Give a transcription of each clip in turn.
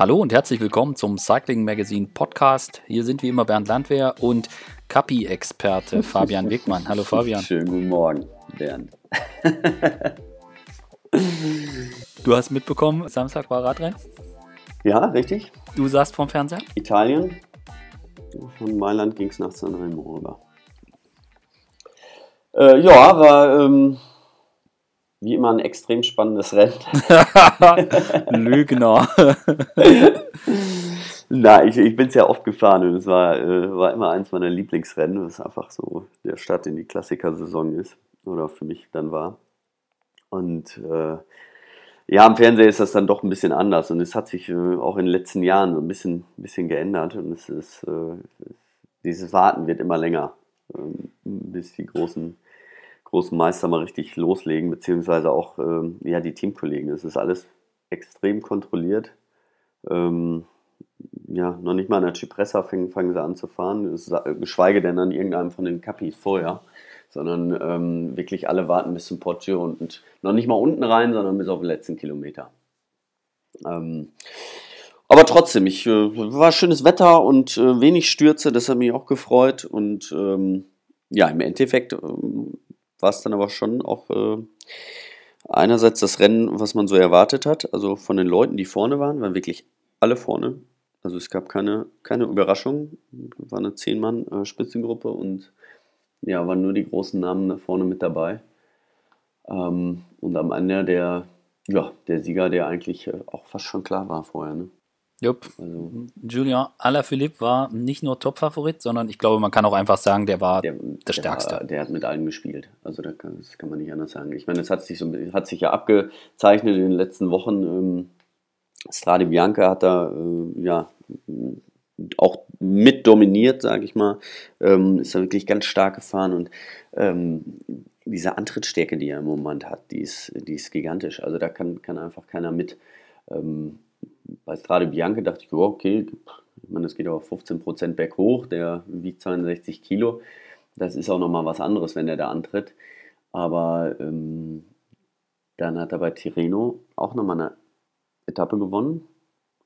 Hallo und herzlich willkommen zum Cycling Magazine Podcast. Hier sind wie immer Bernd Landwehr und Kapi-Experte Fabian Wegmann. Hallo Fabian. Schönen guten Morgen, Bernd. du hast mitbekommen, Samstag war Radrennen? Ja, richtig. Du saßt vom Fernseher? Italien. Von Mailand ging es nach Sanremo rüber. Äh, ja, war ähm, wie immer ein extrem spannendes Rennen. Lügner. Na, ich, ich bin es ja oft gefahren und es war, äh, war immer eins meiner Lieblingsrennen, was einfach so der Start in die Klassikersaison ist oder für mich dann war. Und äh, ja, am Fernseher ist das dann doch ein bisschen anders und es hat sich äh, auch in den letzten Jahren so ein bisschen, bisschen geändert und es ist, äh, dieses Warten wird immer länger, ähm, bis die großen großen Meister mal richtig loslegen, beziehungsweise auch ähm, ja, die Teamkollegen. Es ist alles extrem kontrolliert. Ähm, ja, noch nicht mal an der Cipressa fangen, fangen sie an zu fahren, geschweige denn an irgendeinem von den Capis vorher, sondern ähm, wirklich alle warten bis zum Poggio und, und, noch nicht mal unten rein, sondern bis auf den letzten Kilometer. Ähm, aber trotzdem, ich, äh, war schönes Wetter und äh, wenig Stürze, das hat mich auch gefreut und ähm, ja, im Endeffekt ähm, war es dann aber schon auch äh, einerseits das Rennen, was man so erwartet hat. Also von den Leuten, die vorne waren, waren wirklich alle vorne. Also es gab keine, keine Überraschung. War eine Zehn-Mann-Spitzengruppe und ja, waren nur die großen Namen da vorne mit dabei. Ähm, und am Ende der, ja, der Sieger, der eigentlich äh, auch fast schon klar war vorher. Ne? Jupp. Also, Julien Alaphilippe war nicht nur Top-Favorit, sondern ich glaube, man kann auch einfach sagen, der war der, der Stärkste. Der, der, hat mit allen gespielt. Also das kann, das kann, man nicht anders sagen. Ich meine, es hat sich, so, hat sich ja abgezeichnet in den letzten Wochen. Ähm, Strade Bianca hat da äh, ja auch mit dominiert, sage ich mal. Ähm, ist da wirklich ganz stark gefahren und ähm, diese Antrittsstärke, die er im Moment hat, die ist, die ist gigantisch. Also da kann, kann einfach keiner mit. Ähm, bei Strade Bianca dachte ich, okay, ich das geht aber 15% berghoch, der wiegt 62 Kilo. Das ist auch nochmal was anderes, wenn er da antritt. Aber ähm, dann hat er bei Tirreno auch nochmal eine Etappe gewonnen.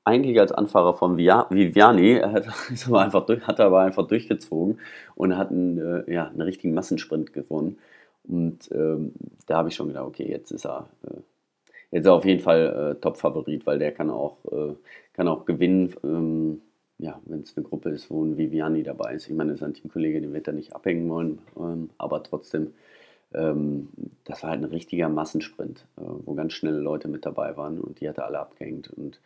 Eigentlich als Anfahrer von Viviani, er hat, ist aber einfach durch, hat er aber einfach durchgezogen und hat einen, äh, ja, einen richtigen Massensprint gewonnen. Und ähm, da habe ich schon gedacht, okay, jetzt ist er äh, jetzt auf jeden Fall äh, Top-Favorit, weil der kann auch, äh, kann auch gewinnen, ähm, ja, wenn es eine Gruppe ist, wo ein Viviani dabei ist. Ich meine, das ist ein Teamkollege, den wird er nicht abhängen wollen, ähm, aber trotzdem, ähm, das war halt ein richtiger Massensprint, äh, wo ganz schnelle Leute mit dabei waren und die hat er alle abgehängt. Und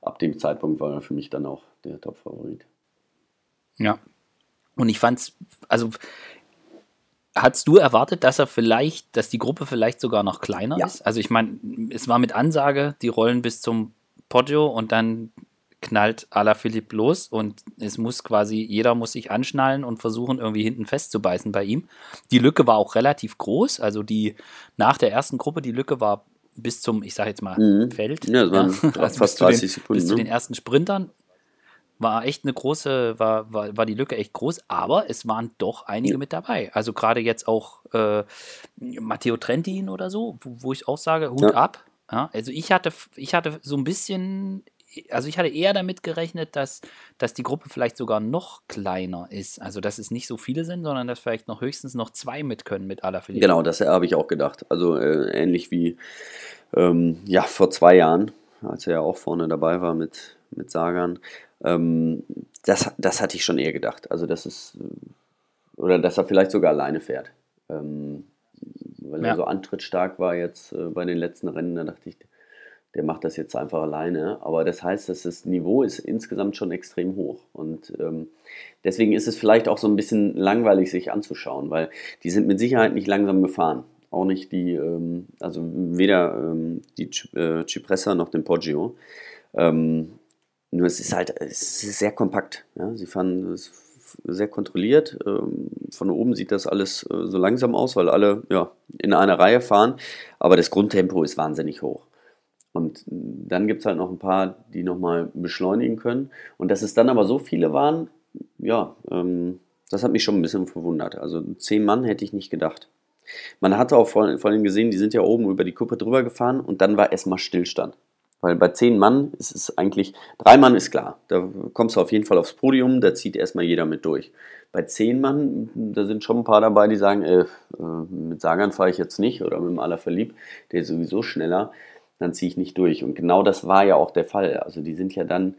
ab dem Zeitpunkt war er für mich dann auch der Top-Favorit. Ja. Und ich fand's, also Hattest du erwartet, dass er vielleicht, dass die Gruppe vielleicht sogar noch kleiner ja. ist? Also ich meine, es war mit Ansage, die rollen bis zum Poggio und dann knallt Ala Philipp los und es muss quasi, jeder muss sich anschnallen und versuchen, irgendwie hinten festzubeißen bei ihm. Die Lücke war auch relativ groß, also die nach der ersten Gruppe, die Lücke war bis zum, ich sage jetzt mal, mhm. Feld. Ja, das waren ja, also fast 30 den, Sekunden. Bis ne? zu den ersten Sprintern war echt eine große, war, war, war die Lücke echt groß, aber es waren doch einige mit dabei. Also gerade jetzt auch äh, Matteo Trentin oder so, wo, wo, ich auch sage, Hut ja. ab. Ja, also ich hatte, ich hatte so ein bisschen, also ich hatte eher damit gerechnet, dass, dass die Gruppe vielleicht sogar noch kleiner ist. Also dass es nicht so viele sind, sondern dass vielleicht noch höchstens noch zwei mit können mit Alaphilippe. Genau, das habe ich auch gedacht. Also äh, ähnlich wie ähm, ja, vor zwei Jahren, als er ja auch vorne dabei war mit, mit Sagan. Ähm, das, das hatte ich schon eher gedacht. Also, das ist, oder dass er vielleicht sogar alleine fährt. Ähm, weil ja. er so antrittstark war jetzt äh, bei den letzten Rennen, da dachte ich, der macht das jetzt einfach alleine. Aber das heißt, dass das Niveau ist insgesamt schon extrem hoch. Und ähm, deswegen ist es vielleicht auch so ein bisschen langweilig, sich anzuschauen, weil die sind mit Sicherheit nicht langsam gefahren. Auch nicht die, ähm, also weder ähm, die äh, Cipressa noch den Poggio. Ähm, nur es ist halt es ist sehr kompakt. Ja? Sie fahren sehr kontrolliert. Ähm, von oben sieht das alles äh, so langsam aus, weil alle ja, in einer Reihe fahren. Aber das Grundtempo ist wahnsinnig hoch. Und dann gibt es halt noch ein paar, die nochmal beschleunigen können. Und dass es dann aber so viele waren, ja, ähm, das hat mich schon ein bisschen verwundert. Also zehn Mann hätte ich nicht gedacht. Man hatte auch vor, vor allem gesehen, die sind ja oben über die Kuppe drüber gefahren und dann war erstmal Stillstand Weil bei zehn Mann ist es eigentlich, drei Mann ist klar, da kommst du auf jeden Fall aufs Podium, da zieht erstmal jeder mit durch. Bei zehn Mann, da sind schon ein paar dabei, die sagen, äh, mit Sagan fahre ich jetzt nicht oder mit dem Allerverlieb, der ist sowieso schneller, dann ziehe ich nicht durch. Und genau das war ja auch der Fall. Also die sind ja dann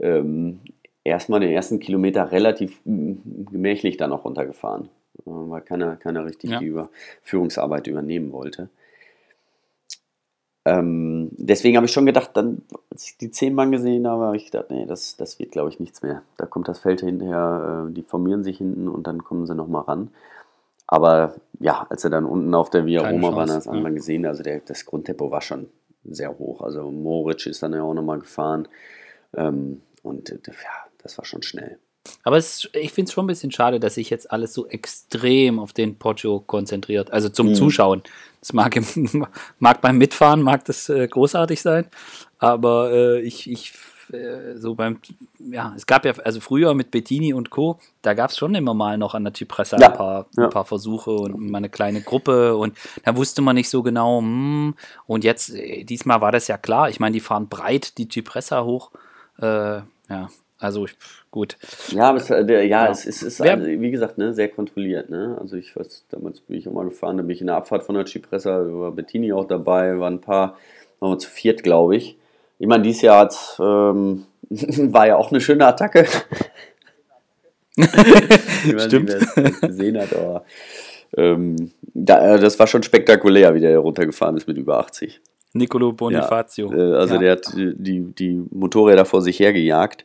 ähm, erstmal den ersten Kilometer relativ gemächlich dann auch runtergefahren, weil keiner, keiner richtig ja. die Führungsarbeit übernehmen wollte. Ähm, deswegen habe ich schon gedacht, dann, als ich die zehn Mann gesehen habe, habe ich gedacht, nee, das, das wird, glaube ich, nichts mehr. Da kommt das Feld hinterher, äh, die formieren sich hinten und dann kommen sie nochmal ran. Aber ja, als er dann unten auf der Via Keine Roma war, hat man gesehen, also der, das Grundtempo war schon sehr hoch. Also Moritz ist dann ja auch nochmal gefahren. Ähm, und äh, ja, das war schon schnell. Aber es, ich finde es schon ein bisschen schade, dass sich jetzt alles so extrem auf den Poggio konzentriert. Also zum mhm. Zuschauen. Das mag, im, mag beim Mitfahren, mag das äh, großartig sein. Aber äh, ich, ich äh, so beim, ja, es gab ja, also früher mit Bettini und Co., da gab es schon immer mal noch an der Zypressa ja. ein, paar, ja. ein paar Versuche und mal eine kleine Gruppe und da wusste man nicht so genau, hm, und jetzt, äh, diesmal war das ja klar. Ich meine, die fahren breit die Zypressa hoch. Äh, ja, also gut. Ja, aber es, äh, der, ja, ja, es, es ist, also, wie gesagt, ne, sehr kontrolliert. Ne? Also ich weiß, damals bin ich auch mal gefahren, da bin ich in der Abfahrt von der Cipressa, da war Bettini auch dabei, waren ein paar, waren wir zu viert, glaube ich. Ich meine, dieses Jahr ähm, war ja auch eine schöne Attacke. Stimmt. Wie gesehen hat, aber ähm, da, äh, das war schon spektakulär, wie der runtergefahren ist mit über 80. Nicolo Bonifacio. Ja, äh, also ja. der hat die, die Motorräder vor sich hergejagt.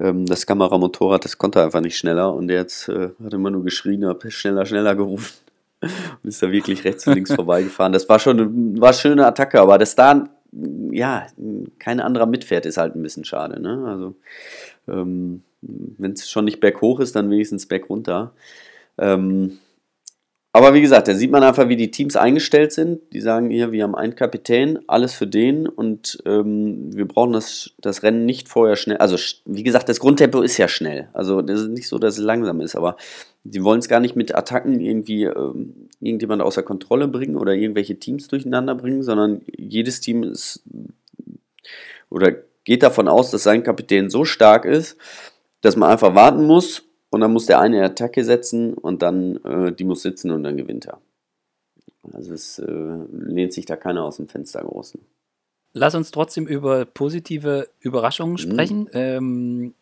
Ähm, das Kameramotorrad, das konnte einfach nicht schneller und der jetzt, äh, hat immer nur geschrien, hat schneller, schneller gerufen und ist da wirklich rechts und links vorbeigefahren. Das war schon war eine schöne Attacke, aber dass da ja, kein anderer mitfährt, ist halt ein bisschen schade. Ne? Also ähm, wenn es schon nicht berghoch ist, dann wenigstens bergunter. Ähm, aber wie gesagt, da sieht man einfach, wie die Teams eingestellt sind. Die sagen hier, wir haben einen Kapitän, alles für den und ähm, wir brauchen das, das Rennen nicht vorher schnell. Also, wie gesagt, das Grundtempo ist ja schnell. Also, das ist nicht so, dass es langsam ist, aber die wollen es gar nicht mit Attacken irgendwie ähm, irgendjemand außer Kontrolle bringen oder irgendwelche Teams durcheinander bringen, sondern jedes Team ist oder geht davon aus, dass sein Kapitän so stark ist, dass man einfach warten muss und dann muss der eine Attacke setzen und dann äh, die muss sitzen und dann gewinnt er. Also es äh, lehnt sich da keiner aus dem Fenster groß. Lass uns trotzdem über positive Überraschungen mhm. sprechen. Mhm. Ähm,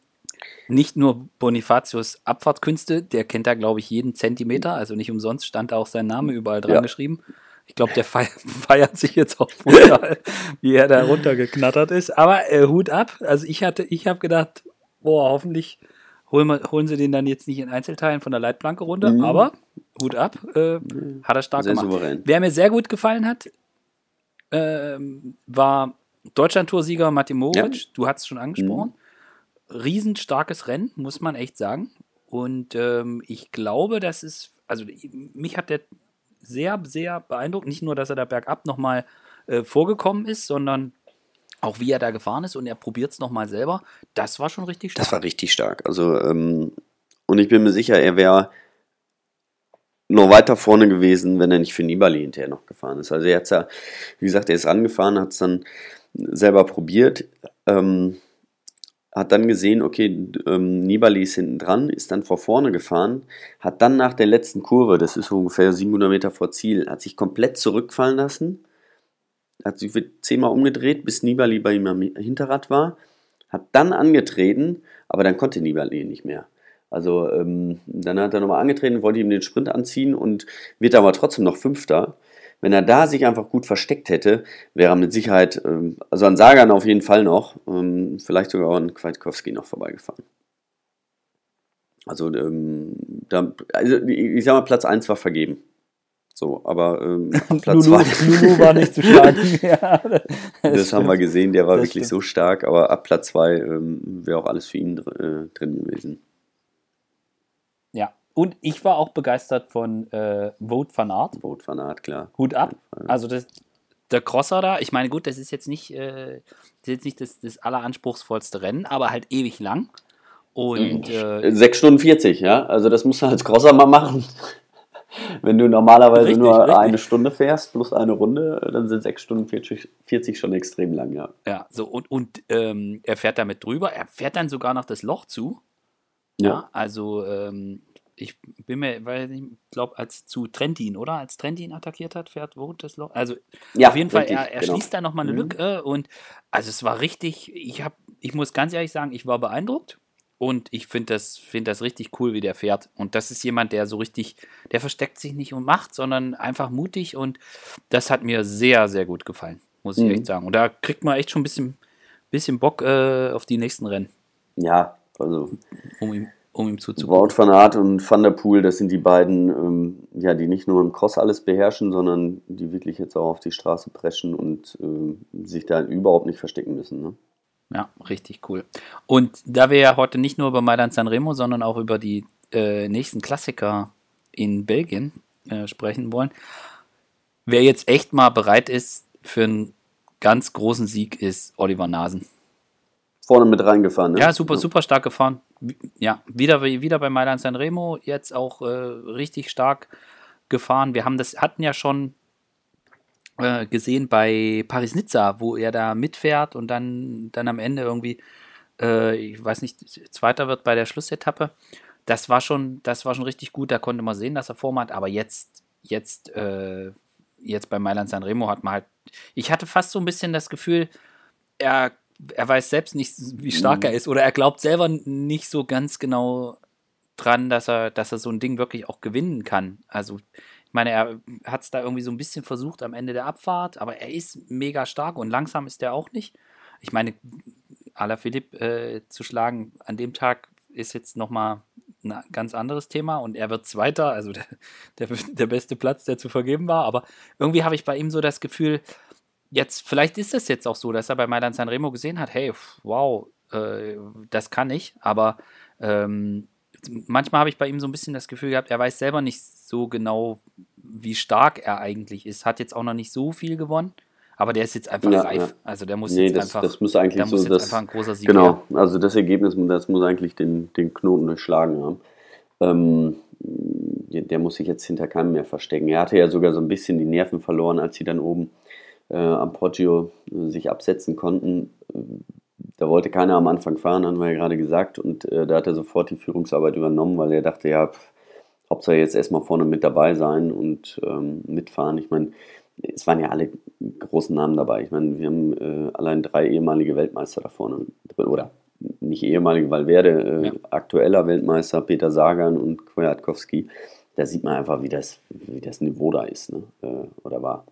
nicht nur Bonifatius Abfahrtkünste, der kennt da, glaube ich, jeden Zentimeter, also nicht umsonst stand da auch sein Name überall dran ja. geschrieben. Ich glaube, der feiert sich jetzt auch brutal, wie er da runtergeknattert ist. Aber äh, Hut ab. Also ich hatte, ich habe gedacht, boah, hoffentlich holen, holen sie den dann jetzt nicht in Einzelteilen von der Leitplanke runter, mhm. aber Hut ab, äh, hat er stark sehr gemacht. Souverän. Wer mir sehr gut gefallen hat, äh, war Deutschland-Toursieger Martin Moritz, ja. du hast es schon angesprochen. Mhm. Riesenstarkes Rennen, muss man echt sagen. Und ähm, ich glaube, das ist, also mich hat der sehr, sehr beeindruckt. Nicht nur, dass er da bergab nochmal äh, vorgekommen ist, sondern auch wie er da gefahren ist und er probiert es nochmal selber, das war schon richtig stark. Das war richtig stark. Also, ähm, und ich bin mir sicher, er wäre noch weiter vorne gewesen, wenn er nicht für Nibali hinterher noch gefahren ist. Also er hat ja, wie gesagt, er ist angefahren, hat es dann selber probiert, ähm, hat dann gesehen, okay, ähm, Nibali ist hinten dran, ist dann vor vorne gefahren, hat dann nach der letzten Kurve, das ist ungefähr 700 Meter vor Ziel, hat sich komplett zurückfallen lassen hat sich zehnmal umgedreht, bis Nibali bei ihm am Hinterrad war, hat dann angetreten, aber dann konnte Nibali nicht mehr. Also ähm, dann hat er nochmal angetreten, wollte ihm den Sprint anziehen und wird aber trotzdem noch Fünfter. Wenn er da sich einfach gut versteckt hätte, wäre er mit Sicherheit, ähm, also an Sagan auf jeden Fall noch, ähm, vielleicht sogar an Kwiatkowski noch vorbeigefahren. Also, ähm, da, also ich sag mal, Platz 1 war vergeben. So, aber ähm, Platz Lulu, Lulu war nicht zu stark. ja, das, das haben wir gesehen, der war das wirklich stimmt. so stark, aber ab Platz 2 ähm, wäre auch alles für ihn äh, drin gewesen. Ja, und ich war auch begeistert von äh, Vote van Art. Vote van Art, klar. Hut ab. Also das, der Crosser da, ich meine, gut, das ist jetzt nicht, äh, das, jetzt nicht das, das alleranspruchsvollste Rennen, aber halt ewig lang. Und, äh, 6 Stunden 40, ja. Also das muss er als Crosser mal machen. Wenn du normalerweise richtig, nur richtig. eine Stunde fährst plus eine Runde, dann sind sechs Stunden 40, 40 schon extrem lang, ja. Ja, so und, und ähm, er fährt damit drüber. Er fährt dann sogar noch das Loch zu. Ja, ja also ähm, ich bin mir, weil ich glaube, als zu Trentin, oder? Als Trentin attackiert hat, fährt wo das Loch. Also ja, auf jeden Fall, richtig, er, er genau. schließt da nochmal eine mhm. Lücke und also es war richtig, ich habe, ich muss ganz ehrlich sagen, ich war beeindruckt und ich finde das, find das richtig cool, wie der fährt. Und das ist jemand, der so richtig, der versteckt sich nicht und macht, sondern einfach mutig und das hat mir sehr, sehr gut gefallen, muss ich mhm. echt sagen. Und da kriegt man echt schon ein bisschen, bisschen Bock äh, auf die nächsten Rennen. Ja, also. Um ihm, um ihm zuzugucken. Wout van Aert und Van der Poel, das sind die beiden, ähm, ja, die nicht nur im Cross alles beherrschen, sondern die wirklich jetzt auch auf die Straße preschen und äh, sich da überhaupt nicht verstecken müssen. Ne? Ja, richtig cool. Und da wir ja heute nicht nur über Mailand Sanremo, sondern auch über die äh, nächsten Klassiker in Belgien äh, sprechen wollen, wer jetzt echt mal bereit ist für einen ganz großen Sieg, ist Oliver Nasen. Vorne mit reingefahren, ne? Ja, super, super stark gefahren. Ja, wieder, wieder bei Mailand Sanremo, jetzt auch äh, richtig stark gefahren. Wir haben das, hatten ja schon äh, gesehen bei Paris-Nizza, wo er da mitfährt und dann, dann am Ende irgendwie, äh, ich weiß nicht, Zweiter wird bei der Schlussetappe. Das war schon, das war schon richtig gut. Da konnte man sehen, dass er Form hat. Aber jetzt, jetzt, äh, jetzt bei Mailand Sanremo hat man halt, ich hatte fast so ein bisschen das Gefühl, er, er weiß selbst nicht, wie stark mhm. er ist oder er glaubt selber nicht so ganz genau dran, dass er, dass er so ein Ding wirklich auch gewinnen kann. Also meine, er hat es da irgendwie so ein bisschen versucht am Ende der Abfahrt, aber er ist mega stark und langsam ist er auch nicht. Ich meine, Ala Philipp äh, zu schlagen an dem Tag ist jetzt nochmal ein ganz anderes Thema und er wird Zweiter, also der, der, der beste Platz, der zu vergeben war. Aber irgendwie habe ich bei ihm so das Gefühl, jetzt, vielleicht ist es jetzt auch so, dass er bei Mailand Sanremo gesehen hat, hey, wow, äh, das kann ich, aber ähm, manchmal habe ich bei ihm so ein bisschen das Gefühl gehabt, er weiß selber nicht so genau, wie stark er eigentlich ist. Hat jetzt auch noch nicht so viel gewonnen, aber der ist jetzt einfach ja, reif. Ja. Also der muss nee, jetzt das, einfach, das muss eigentlich so, muss das, einfach ein großer Sieg Genau, her. also das Ergebnis, das muss eigentlich den, den Knoten durchschlagen haben. Ähm, der muss sich jetzt hinter keinem mehr verstecken. Er hatte ja sogar so ein bisschen die Nerven verloren, als sie dann oben äh, am Poggio äh, sich absetzen konnten. Da wollte keiner am Anfang fahren, haben wir ja gerade gesagt. Und äh, da hat er sofort die Führungsarbeit übernommen, weil er dachte, ja, pff, Hauptsache jetzt erstmal vorne mit dabei sein und ähm, mitfahren. Ich meine, es waren ja alle großen Namen dabei. Ich meine, wir haben äh, allein drei ehemalige Weltmeister da vorne drin. Oder nicht ehemalige, Valverde, äh, ja. aktueller Weltmeister, Peter Sagan und Kwiatkowski. Da sieht man einfach, wie das, wie das Niveau da ist ne? Äh, oder war.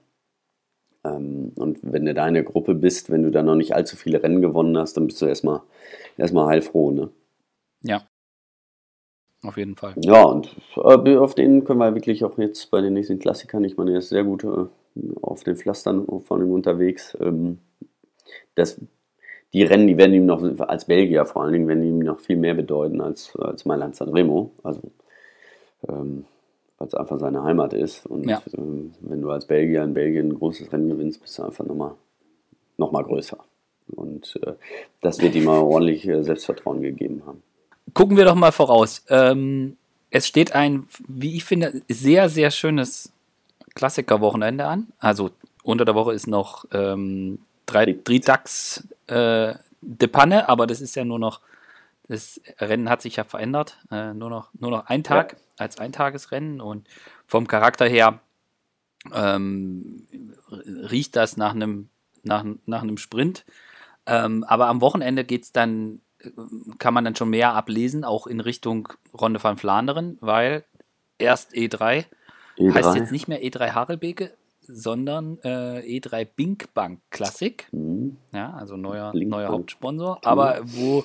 Ähm, und wenn du da in der Gruppe bist, wenn du da noch nicht allzu viele Rennen gewonnen hast, dann bist du erstmal, erstmal heilfroh. Ne? Ja, auf jeden Fall. Ja, und äh, auf den können wir wirklich auch jetzt bei den nächsten Klassikern, ich meine, er ist sehr gut äh, auf den Pflastern von ihm unterwegs. Ähm, das, die Rennen, die werden ihm noch, als Belgier vor allen Dingen, werden ihm noch viel mehr bedeuten als, als Mailand Sanremo. Also, ähm, weil es einfach seine Heimat ist. Und ja. ähm, wenn du als Belgier in Belgien ein großes Rennen gewinnst, bist du einfach nochmal noch mal größer. Und äh, das wird ihm mal ordentlich äh, Selbstvertrauen gegeben haben gucken wir doch mal voraus. Ähm, es steht ein, wie ich finde, sehr, sehr schönes Klassikerwochenende an. Also unter der Woche ist noch ähm, drei, Tags äh, de Panne, aber das ist ja nur noch, das Rennen hat sich ja verändert. Äh, nur, noch, nur noch ein Tag ja. Als Eintagesrennen und vom Charakter her ähm, riecht das nach einem, nach, nach einem Sprint. Ähm, aber am Wochenende geht es dann kann man dann schon mehr ablesen, auch in Richtung Ronde van Flanderen, weil erst E3, E3. heißt jetzt nicht mehr E3 Harelbeke, sondern äh, E3 Binkbank Classic. Mhm. Ja, also neuer, neuer Hauptsponsor. Mhm. Aber wo,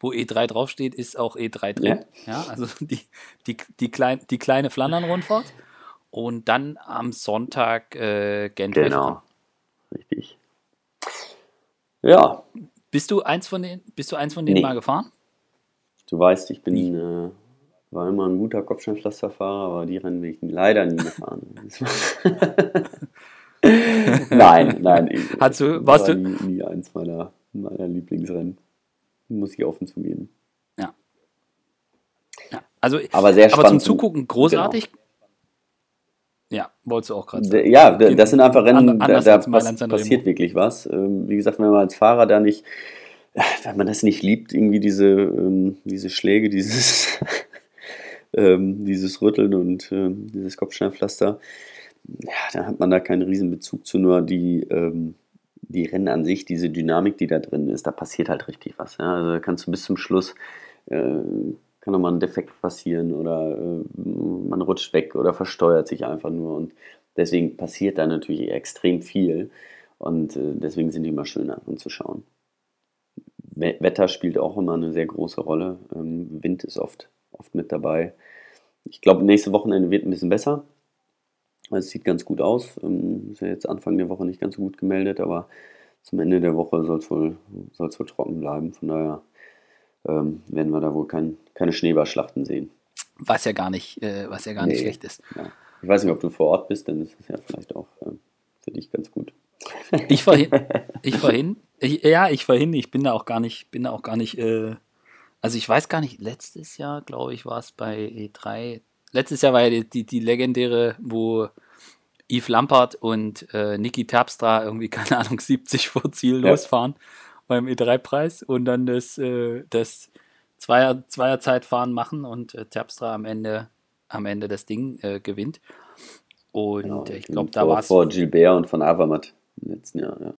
wo E3 draufsteht, ist auch E3 drin. Ja, ja also die, die, die, klein, die kleine Flandern-Rundfahrt. Und dann am Sonntag äh, Gent. Genau, richtig. Ja, bist du eins von denen, bist du eins von denen nee. mal gefahren? Du weißt, ich bin äh, war immer ein guter Kopfsteinpflasterfahrer, aber die Rennen bin ich leider nie gefahren. nein, nein. Ich, Hast du, warst war du? Nie, nie eins meiner, meiner Lieblingsrennen. Muss ich offen zugeben. Ja. ja. Also, aber sehr spannend. Aber zum Zugucken großartig. Genau. Ja, wolltest du auch gerade sagen. Ja, das sind einfach Rennen, da, da passiert wirklich was. Ähm, wie gesagt, wenn man als Fahrer da nicht, wenn man das nicht liebt, irgendwie diese, ähm, diese Schläge, dieses, ähm, dieses Rütteln und dieses Kopfsteinpflaster, ja, dann hat man da keinen riesen Bezug zu, nur die, die Rennen an sich, diese Dynamik, die da drin ist, da passiert halt richtig was. Ja? Also kannst du bis zum Schluss äh, kann nochmal ein Defekt passieren oder äh, man rutscht weg oder versteuert sich einfach nur. Und deswegen passiert da natürlich extrem viel. Und äh, deswegen sind die immer schöner anzuschauen. Wetter spielt auch immer eine sehr große Rolle. Ähm, Wind ist oft, oft mit dabei. Ich glaube, nächste Wochenende wird ein bisschen besser. Es sieht ganz gut aus. Ähm, ist ja jetzt Anfang der Woche nicht ganz so gut gemeldet, aber zum Ende der Woche soll es wohl, wohl trocken bleiben. Von daher ähm, werden wir da wohl kein, keine Schneeballschlachten sehen. Was ja gar nicht, äh, was ja gar nee, nicht schlecht ist. Ja. Ich weiß nicht, ob du vor Ort bist, dann ist es ja vielleicht auch äh, für dich ganz gut. Ich vorhin, ich vorhin, ich, ja, ich vorhin, ich bin da auch gar nicht, bin da auch gar nicht, äh, also ich weiß gar nicht, letztes Jahr, glaube ich, war es bei E3, letztes Jahr war ja die, die, die legendäre, wo Yves Lampard und äh, Niki Terpstra irgendwie, keine Ahnung, 70 vor Ziel ja. losfahren beim E3-Preis und dann das, äh, das Zweier, Zweierzeitfahren machen und äh, Terpstra am Ende, am Ende das Ding äh, gewinnt. Und genau, ich glaube, da war es. Vor Gilbert und von Avamat im letzten Jahr, ja.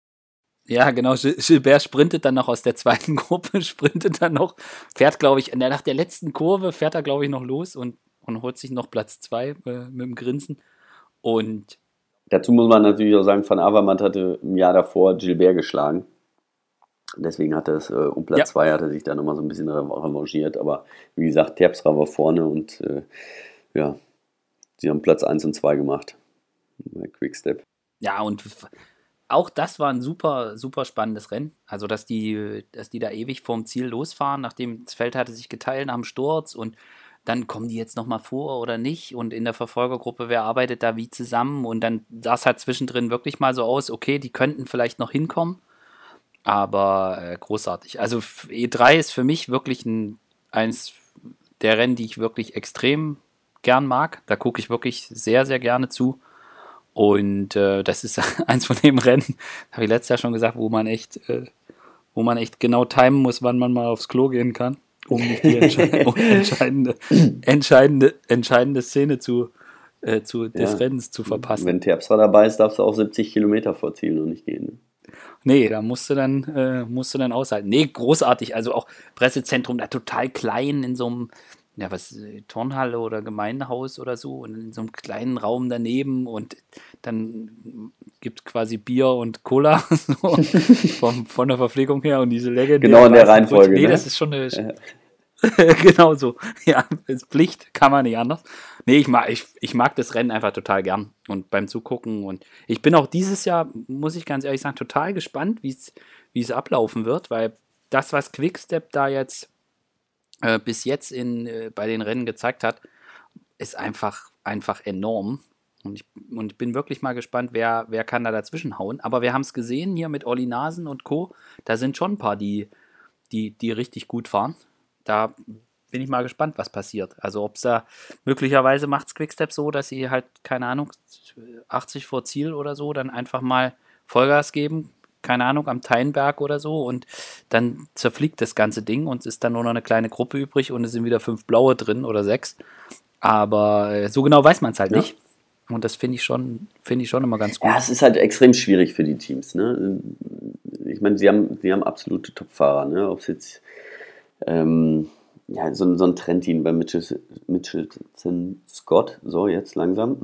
Ja, genau. Gilbert sprintet dann noch aus der zweiten Gruppe, sprintet dann noch, fährt, glaube ich, nach der letzten Kurve fährt er, glaube ich, noch los und, und holt sich noch Platz zwei äh, mit dem Grinsen. Und dazu muss man natürlich auch sagen, Van Avermaet hatte im Jahr davor Gilbert geschlagen. Deswegen hat er es, äh, um Platz 2 ja. hat er sich da nochmal so ein bisschen revanchiert. Aber wie gesagt, Terpstra war vorne und äh, ja, sie haben Platz 1 und 2 gemacht Quickstep. Ja, und auch das war ein super, super spannendes Rennen. Also, dass die, dass die da ewig vorm Ziel losfahren, nachdem das Feld hatte sich geteilt dem Sturz und dann kommen die jetzt nochmal vor oder nicht und in der Verfolgergruppe, wer arbeitet da wie zusammen und dann sah es halt zwischendrin wirklich mal so aus, okay, die könnten vielleicht noch hinkommen aber äh, großartig. Also E3 ist für mich wirklich ein, eins der Rennen, die ich wirklich extrem gern mag. Da gucke ich wirklich sehr, sehr gerne zu. Und äh, das ist eins von den Rennen, habe ich letztes Jahr schon gesagt, wo man echt, äh, wo man echt genau timen muss, wann man mal aufs Klo gehen kann, um nicht die entsche um entscheidende, entscheidende, entscheidende Szene zu, äh, zu, des ja. Rennens zu verpassen. Wenn Terpstra dabei ist, darfst du auch 70 Kilometer vor Ziel noch nicht gehen. Ne? Nee, da musst du dann, äh, musst du dann aushalten. Nee, großartig. Also auch Pressezentrum da total klein in so einem, ja, was, Turnhalle oder Gemeindehaus oder so und in so einem kleinen Raum daneben und dann gibt quasi Bier und Cola so, vom, von der Verpflegung her und diese Legende. Genau in der Reihenfolge. Nee, ne? das ist schon eine, ja. genau so. Ja, ist Pflicht, kann man nicht anders. Nee, ich mag, ich, ich mag das Rennen einfach total gern und beim Zugucken. Und ich bin auch dieses Jahr, muss ich ganz ehrlich sagen, total gespannt, wie es ablaufen wird, weil das, was Quickstep da jetzt äh, bis jetzt in, äh, bei den Rennen gezeigt hat, ist einfach, einfach enorm. Und ich, und ich bin wirklich mal gespannt, wer, wer kann da dazwischen hauen. Aber wir haben es gesehen hier mit Olli Nasen und Co. Da sind schon ein paar, die, die, die richtig gut fahren da bin ich mal gespannt, was passiert. Also ob es da möglicherweise macht es Quickstep so, dass sie halt, keine Ahnung, 80 vor Ziel oder so, dann einfach mal Vollgas geben, keine Ahnung, am Teinberg oder so und dann zerfliegt das ganze Ding und es ist dann nur noch eine kleine Gruppe übrig und es sind wieder fünf blaue drin oder sechs. Aber äh, so genau weiß man es halt ja. nicht. Und das finde ich schon, finde ich schon immer ganz gut. Ja, es ist halt extrem schwierig für die Teams. Ne? Ich meine, sie haben, sie haben absolute Topfahrer, ne? Ob es jetzt ähm, ja, so, so ein Trentin bei Mitchell, Mitchelson Scott, so jetzt langsam.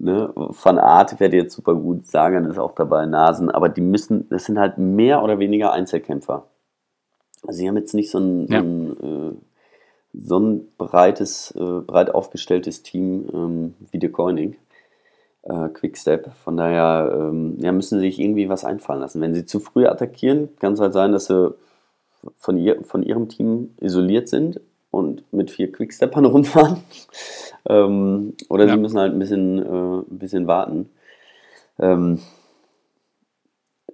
Ne? Van Art werde jetzt super gut, Sagan ist auch dabei, Nasen, aber die müssen, das sind halt mehr oder weniger Einzelkämpfer. Also sie haben jetzt nicht so ein, ja. ein äh, so ein breites, äh, breit aufgestelltes Team ähm, wie De Koenig, äh, Quickstep. Von daher ähm, ja, müssen sie sich irgendwie was einfallen lassen. Wenn sie zu früh attackieren, kann es halt sein, dass sie von, ihr, von ihrem Team isoliert sind und mit vier Quicksteppern rumfahren. ähm, oder ja. sie müssen halt ein bisschen, äh, ein bisschen warten. Ähm,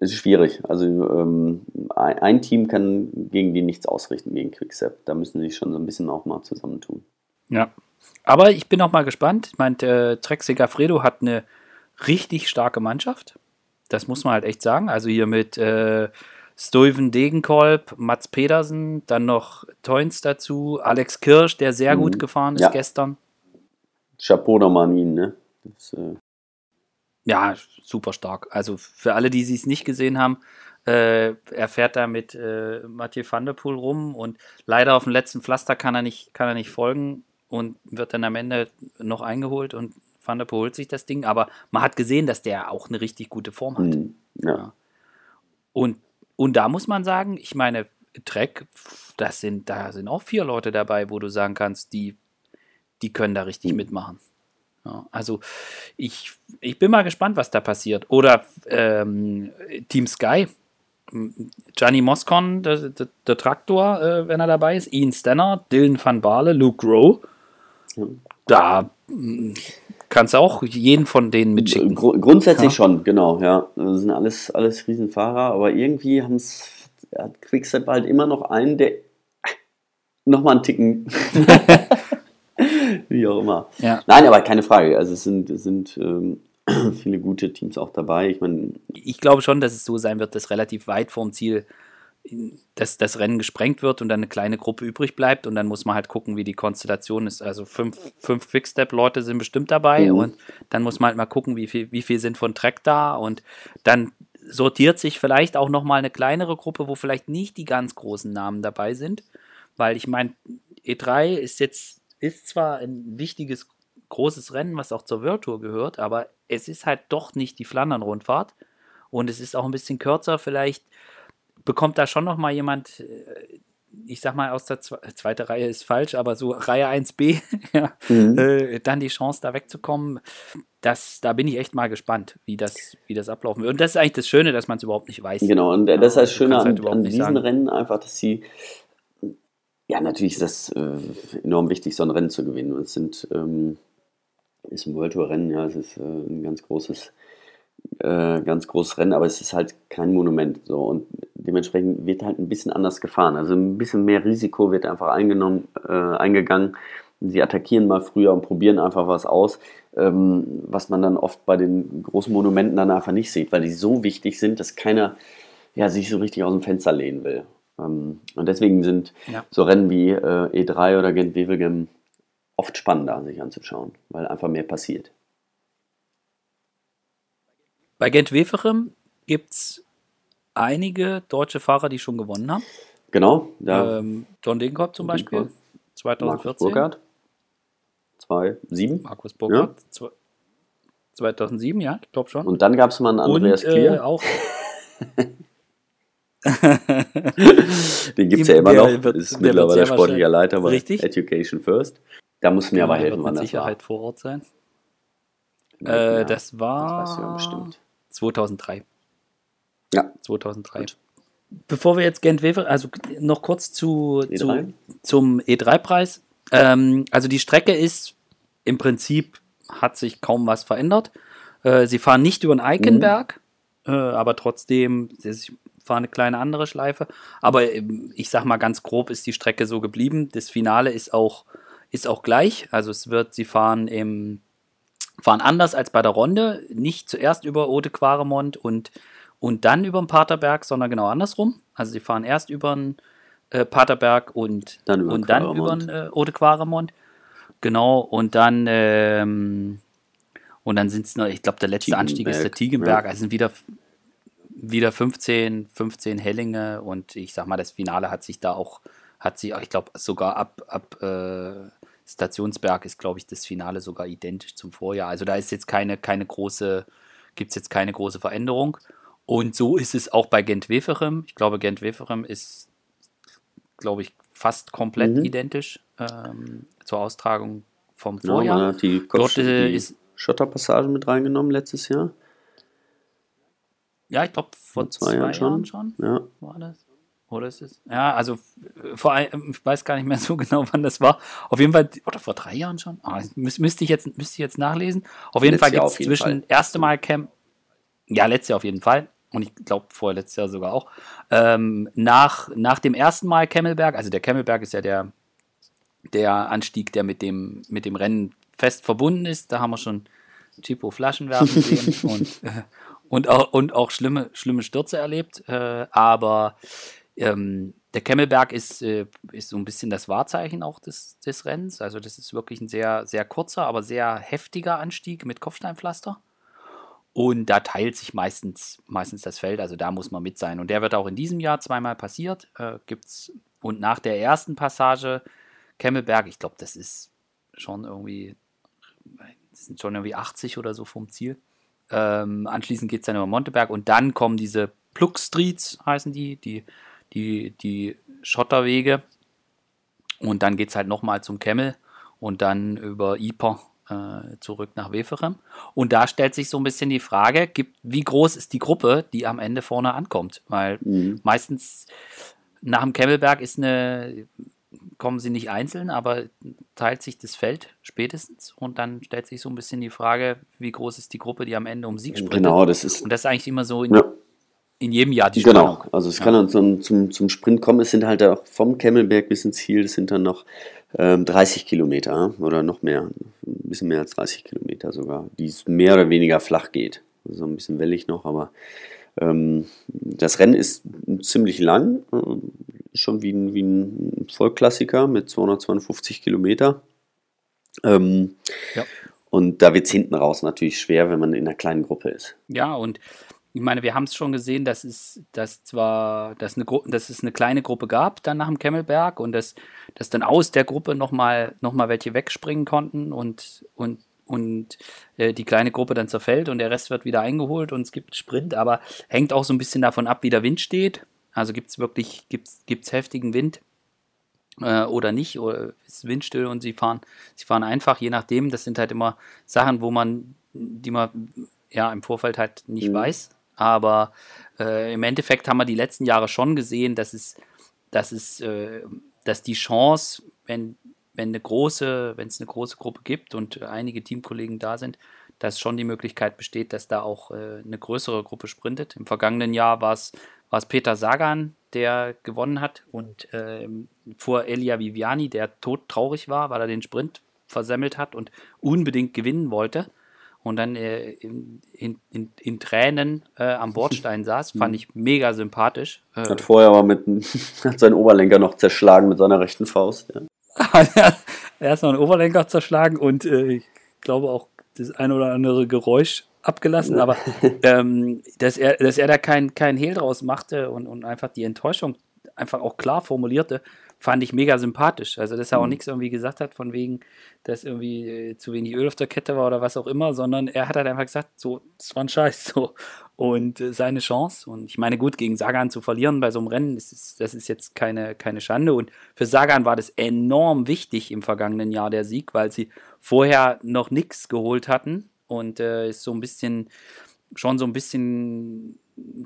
ist schwierig. Also ähm, ein Team kann gegen die nichts ausrichten, gegen Quickstep. Da müssen sie sich schon so ein bisschen auch mal zusammentun. Ja. Aber ich bin auch mal gespannt. Ich meine, äh, Trek Segafredo hat eine richtig starke Mannschaft. Das muss man halt echt sagen. Also hier mit äh, Stuyven Degenkolb, Mats Pedersen, dann noch Toins dazu, Alex Kirsch, der sehr mhm. gut gefahren ist ja. gestern. Chapeau nochmal an ihn, ne? Das, äh ja, super stark. Also für alle, die es nicht gesehen haben, äh, er fährt da mit äh, Mathieu van der Poel rum und leider auf dem letzten Pflaster kann er nicht, kann er nicht folgen und wird dann am Ende noch eingeholt und Van der Poel holt sich das Ding. Aber man hat gesehen, dass der auch eine richtig gute Form hat. Mhm, ja. ja. Und, und da muss man sagen, ich meine, Trek, das sind, da sind auch vier Leute dabei, wo du sagen kannst, die, die können da richtig mhm. mitmachen. Ja, also ich, ich bin mal gespannt, was da passiert. Oder ähm, Team Sky, Gianni Moscon, der, der, der Traktor, äh, wenn er dabei ist, Ian Stenner, Dylan van Baale, Luke Rowe. Da kannst du auch jeden von denen mitschicken. Gr grundsätzlich ja. schon, genau, ja. Das sind alles, alles Riesenfahrer, aber irgendwie haben es hat Quickstep halt immer noch einen, der nochmal einen Ticken. Wie auch immer. Ja. Nein, aber keine Frage. Also es sind, es sind ähm, viele gute Teams auch dabei. Ich meine. Ich glaube schon, dass es so sein wird, dass relativ weit vorm Ziel dass das Rennen gesprengt wird und dann eine kleine Gruppe übrig bleibt und dann muss man halt gucken, wie die Konstellation ist. Also fünf, fünf Quickstep-Leute sind bestimmt dabei mhm. und dann muss man halt mal gucken, wie viel, wie viel sind von Trek da und dann sortiert sich vielleicht auch nochmal eine kleinere Gruppe, wo vielleicht nicht die ganz großen Namen dabei sind, weil ich meine, E3 ist jetzt, ist zwar ein wichtiges großes Rennen, was auch zur World Tour gehört, aber es ist halt doch nicht die Flandern-Rundfahrt und es ist auch ein bisschen kürzer. Vielleicht bekommt da schon noch mal jemand, äh, ich sag mal aus der zweiten Reihe ist falsch, aber so Reihe 1b, ja, mhm. äh, dann die Chance da wegzukommen. Das, da bin ich echt mal gespannt, wie das, wie das ablaufen wird. Und das ist eigentlich das Schöne, dass man es überhaupt nicht weiß. Genau, und das ist das Schöne an, halt an diesen sagen. Rennen einfach, dass sie ja, natürlich ist das äh, enorm wichtig, so ein Rennen zu gewinnen. Und es sind ähm, ist ein World Tour Rennen, ja, es ist äh, ein ganz großes, äh, ganz großes Rennen, aber es ist halt kein Monument. So und dementsprechend wird halt ein bisschen anders gefahren. Also ein bisschen mehr Risiko wird einfach eingenommen, äh, eingegangen. Sie attackieren mal früher und probieren einfach was aus, ähm, was man dann oft bei den großen Monumenten dann einfach nicht sieht, weil die so wichtig sind, dass keiner ja, sich so richtig aus dem Fenster lehnen will. Ähm, und deswegen sind ja. so Rennen wie äh, E3 oder Gent-Wevelgem oft spannender, sich anzuschauen, weil einfach mehr passiert. Bei Gent Weferem gibt es einige deutsche Fahrer, die schon gewonnen haben. Genau. Ja. Ähm, John Degenkolb zum Beispiel, 2014. Markus Burkhardt, 2007. Markus Burkhardt, ja. 2007, ja, ich glaube schon. Und dann gab es mal einen Andreas Und, Klier. Äh, auch. Den gibt es ja immer noch. Wird, ist mittlerweile sportlicher Leiter bei richtig? Education First. Da muss mir ja, aber helfen, wann das Sicherheit war. vor Ort sein. Äh, das war das ja bestimmt. 2003. Ja. 2003. Gut. Bevor wir jetzt Gent Wever, also noch kurz zu, E3? zu zum E3-Preis. Ähm, also die Strecke ist im Prinzip hat sich kaum was verändert. Äh, sie fahren nicht über den Eikenberg, mhm. äh, aber trotzdem, sie fahren eine kleine andere Schleife. Aber ähm, ich sag mal ganz grob ist die Strecke so geblieben. Das Finale ist auch ist auch gleich. Also es wird, sie fahren im fahren anders als bei der Ronde, nicht zuerst über Ode Quaremont und, und dann über den Paterberg, sondern genau andersrum. Also sie fahren erst über den äh, Paterberg und dann über, und dann über den äh, Ode Quaremont. Genau, und dann ähm, und dann sind es noch, ich glaube, der letzte Anstieg ist der Tiegenberg, ja. also sind wieder, wieder 15, 15 Hellinge und ich sag mal, das Finale hat sich da auch hat sie, ich glaube, sogar ab, ab äh, Stationsberg ist, glaube ich, das Finale sogar identisch zum Vorjahr. Also da ist jetzt keine, keine große, gibt es jetzt keine große Veränderung. Und so ist es auch bei Gent-Weferem. Ich glaube, Gent-Weferem ist, glaube ich, fast komplett mhm. identisch ähm, zur Austragung vom Vorjahr. Ja, man hat die, Dort, äh, die Schotterpassage mit reingenommen letztes Jahr. Ja, ich glaube, vor, vor zwei, zwei, Jahren schon, Jahren schon ja. war das. Oder ist es? Ja, also vor allem, ich weiß gar nicht mehr so genau, wann das war. Auf jeden Fall, oder vor drei Jahren schon? Ah, müß, müsste, ich jetzt, müsste ich jetzt nachlesen. Auf jeden letztes Fall gibt es zwischen Fall. erste Mal Camp, ja, letztes Jahr auf jeden Fall. Und ich glaube, vorher letztes Jahr sogar auch. Ähm, nach, nach dem ersten Mal Kemmelberg, also der Kemmelberg ist ja der, der Anstieg, der mit dem, mit dem Rennen fest verbunden ist. Da haben wir schon Chipo Flaschen werfen sehen und, äh, und auch, und auch schlimme, schlimme Stürze erlebt. Äh, aber ähm, der Kemmelberg ist, äh, ist so ein bisschen das Wahrzeichen auch des, des Rennens. Also das ist wirklich ein sehr, sehr kurzer, aber sehr heftiger Anstieg mit Kopfsteinpflaster. Und da teilt sich meistens, meistens das Feld, also da muss man mit sein. Und der wird auch in diesem Jahr zweimal passiert. Äh, gibt's, und nach der ersten Passage Kemmelberg, ich glaube, das ist schon irgendwie, sind schon irgendwie 80 oder so vom Ziel. Ähm, anschließend geht es dann über Monteberg und dann kommen diese Plug Streets, heißen die, die, die, die Schotterwege. Und dann geht es halt nochmal zum Kemmel und dann über Iper äh, zurück nach Weferem. Und da stellt sich so ein bisschen die Frage, gibt, wie groß ist die Gruppe, die am Ende vorne ankommt? Weil mhm. meistens nach dem Kemmelberg ist eine, kommen sie nicht einzeln, aber teilt sich das Feld spätestens und dann stellt sich so ein bisschen die Frage, wie groß ist die Gruppe, die am Ende um Sieg sprintet. Genau, das ist. Und das ist eigentlich immer so in, ja. In jedem Jahr die Spannung. Genau, also es ja. kann dann zum, zum, zum Sprint kommen. Es sind halt auch vom Kemmelberg bis ins Ziel, das sind dann noch ähm, 30 Kilometer oder noch mehr, ein bisschen mehr als 30 Kilometer sogar, die es mehr oder weniger flach geht. Also ein bisschen wellig noch, aber ähm, das Rennen ist ziemlich lang, äh, schon wie ein, wie ein Vollklassiker mit 252 Kilometer. Ähm, ja. Und da wird es hinten raus natürlich schwer, wenn man in einer kleinen Gruppe ist. Ja, und ich meine, wir haben es schon gesehen, dass es, dass zwar, dass, eine dass es eine kleine Gruppe gab dann nach dem Kemmelberg und dass, dass dann aus der Gruppe nochmal noch mal welche wegspringen konnten und, und, und äh, die kleine Gruppe dann zerfällt und der Rest wird wieder eingeholt und es gibt Sprint, aber hängt auch so ein bisschen davon ab, wie der Wind steht. Also gibt es wirklich, gibt's, gibt's heftigen Wind äh, oder nicht, oder ist windstill und sie fahren, sie fahren einfach, je nachdem. Das sind halt immer Sachen, wo man, die man ja im Vorfeld halt nicht mhm. weiß. Aber äh, im Endeffekt haben wir die letzten Jahre schon gesehen, dass es, dass es, äh, dass die Chance, wenn, wenn eine große, wenn es eine große Gruppe gibt und einige Teamkollegen da sind, dass schon die Möglichkeit besteht, dass da auch äh, eine größere Gruppe sprintet. Im vergangenen Jahr war es Peter Sagan, der gewonnen hat und äh, vor Elia Viviani, der todtraurig war, weil er den Sprint versemmelt hat und unbedingt gewinnen wollte und dann äh, in, in, in, Tränen äh, am Bordstein saß, fand mhm. ich mega sympathisch. Äh, hat vorher aber mit hat seinen Oberlenker noch zerschlagen mit seiner rechten Faust. Ja. er hat noch einen Oberlenker zerschlagen und äh, ich glaube auch das ein oder andere Geräusch abgelassen, aber ähm, dass, er, dass er da kein, kein Hehl draus machte und, und einfach die Enttäuschung einfach auch klar formulierte, fand ich mega sympathisch. Also, dass er auch mhm. nichts irgendwie gesagt hat, von wegen, dass irgendwie äh, zu wenig Öl auf der Kette war oder was auch immer, sondern er hat halt einfach gesagt, so, das war ein Scheiß, so. Und äh, seine Chance. Und ich meine, gut, gegen Sagan zu verlieren bei so einem Rennen, das ist, das ist jetzt keine, keine Schande. Und für Sagan war das enorm wichtig im vergangenen Jahr, der Sieg, weil sie vorher noch nichts geholt hatten und äh, ist so ein bisschen, schon so ein bisschen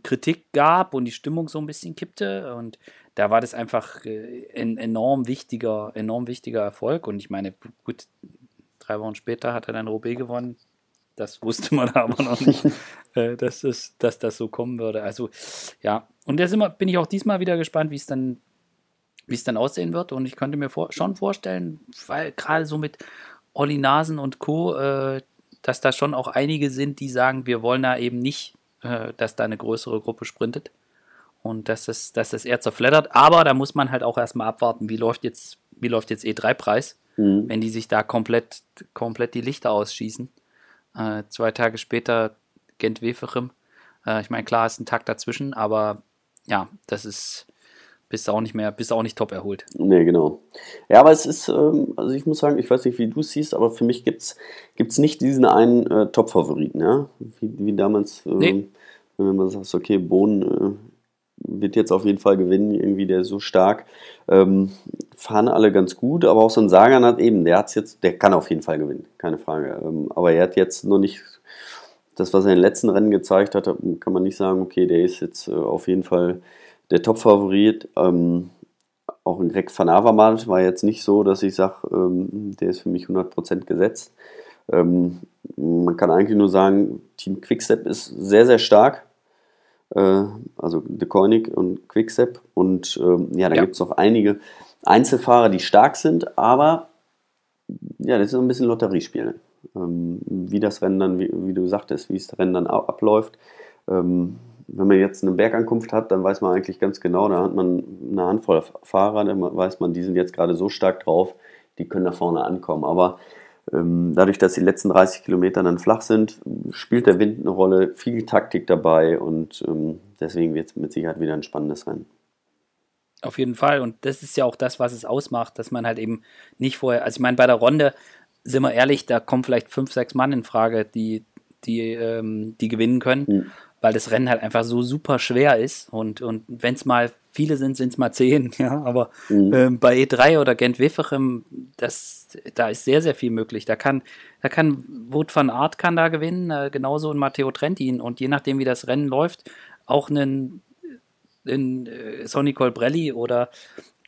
Kritik gab und die Stimmung so ein bisschen kippte. Und da war das einfach äh, ein enorm wichtiger, enorm wichtiger Erfolg. Und ich meine, gut, drei Wochen später hat er dann Roubaix gewonnen. Das wusste man aber noch nicht, äh, dass, es, dass das so kommen würde. Also ja, und da bin ich auch diesmal wieder gespannt, wie es dann, wie es dann aussehen wird. Und ich könnte mir vor, schon vorstellen, weil gerade so mit Olli Nasen und Co., äh, dass da schon auch einige sind, die sagen, wir wollen da eben nicht, äh, dass da eine größere Gruppe sprintet und dass es, dass es eher zerfleddert. Aber da muss man halt auch erstmal abwarten, wie läuft jetzt, wie läuft jetzt E3-Preis, mhm. wenn die sich da komplett, komplett die Lichter ausschießen. Äh, zwei Tage später Gent-Weferim. Äh, ich meine, klar ist ein Tag dazwischen, aber ja, das ist, bist du auch nicht mehr, bist auch nicht top erholt. Nee, genau. Ja, aber es ist, ähm, also ich muss sagen, ich weiß nicht, wie du es siehst, aber für mich gibt es nicht diesen einen äh, Top-Favoriten, ja? Wie, wie damals, ähm, nee. wenn man sagt, okay, Bohnen äh, wird jetzt auf jeden Fall gewinnen, irgendwie der ist so stark. Ähm, fahren alle ganz gut, aber auch so ein Sagan hat eben, der hat's jetzt, der kann auf jeden Fall gewinnen, keine Frage. Ähm, aber er hat jetzt noch nicht das, was er in den letzten Rennen gezeigt hat, kann man nicht sagen, okay, der ist jetzt äh, auf jeden Fall der Top-Favorit. Ähm, auch in Greg van Avermaet war jetzt nicht so, dass ich sage, ähm, der ist für mich 100% gesetzt. Ähm, man kann eigentlich nur sagen, Team Quickstep ist sehr, sehr stark also De Koenig und Quickstep. Und ähm, ja, da ja. gibt es noch einige, Einzelfahrer, die stark sind, aber ja, das ist so ein bisschen Lotteriespielen. Ähm, wie das Rennen dann, wie, wie, du sagtest, wie das Rennen dann abläuft. Ähm, wenn man jetzt eine Bergankunft hat, dann weiß man eigentlich ganz genau, da hat man eine Handvoll Fahrer, dann weiß man, die sind jetzt gerade so stark drauf, die können da vorne ankommen. Aber dadurch, dass die letzten 30 Kilometer dann flach sind, spielt der Wind eine Rolle, viel Taktik dabei und ähm, deswegen wird es mit Sicherheit wieder ein spannendes Rennen. Auf jeden Fall. Und das ist ja auch das, was es ausmacht, dass man halt eben nicht vorher, also ich meine, bei der Runde, sind wir ehrlich, da kommen vielleicht fünf, sechs Mann in Frage, die, die, ähm, die gewinnen können. Mhm weil das Rennen halt einfach so super schwer ist. Und, und wenn es mal viele sind, sind es mal zehn. Ja, aber mhm. ähm, bei E3 oder Gent-Weferem, das, da ist sehr, sehr viel möglich. Da kann, da kann Wout van Aert kann da gewinnen, äh, genauso ein Matteo Trentin. Und je nachdem, wie das Rennen läuft, auch einen, einen äh, Sonny Colbrelli oder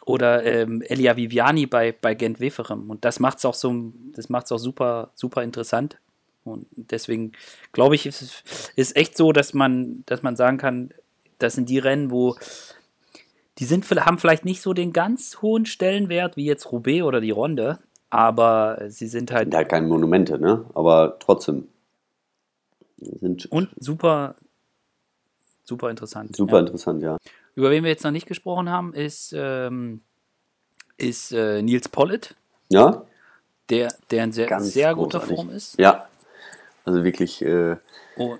oder ähm, Elia Viviani bei, bei Gent Weferem. Und das macht es auch so, das macht es auch super, super interessant. Und deswegen glaube ich, ist es echt so, dass man, dass man sagen kann, das sind die Rennen, wo die sind, haben vielleicht nicht so den ganz hohen Stellenwert wie jetzt Roubaix oder die Ronde, aber sie sind halt. Ja, keine Monumente, ne? Aber trotzdem. Sind und super, super interessant. Super ja. interessant, ja. Über wen wir jetzt noch nicht gesprochen haben, ist, ähm, ist äh, Nils Pollitt. Ja. Der, der in sehr, sehr guter Form ist. Ja, also wirklich äh, oh.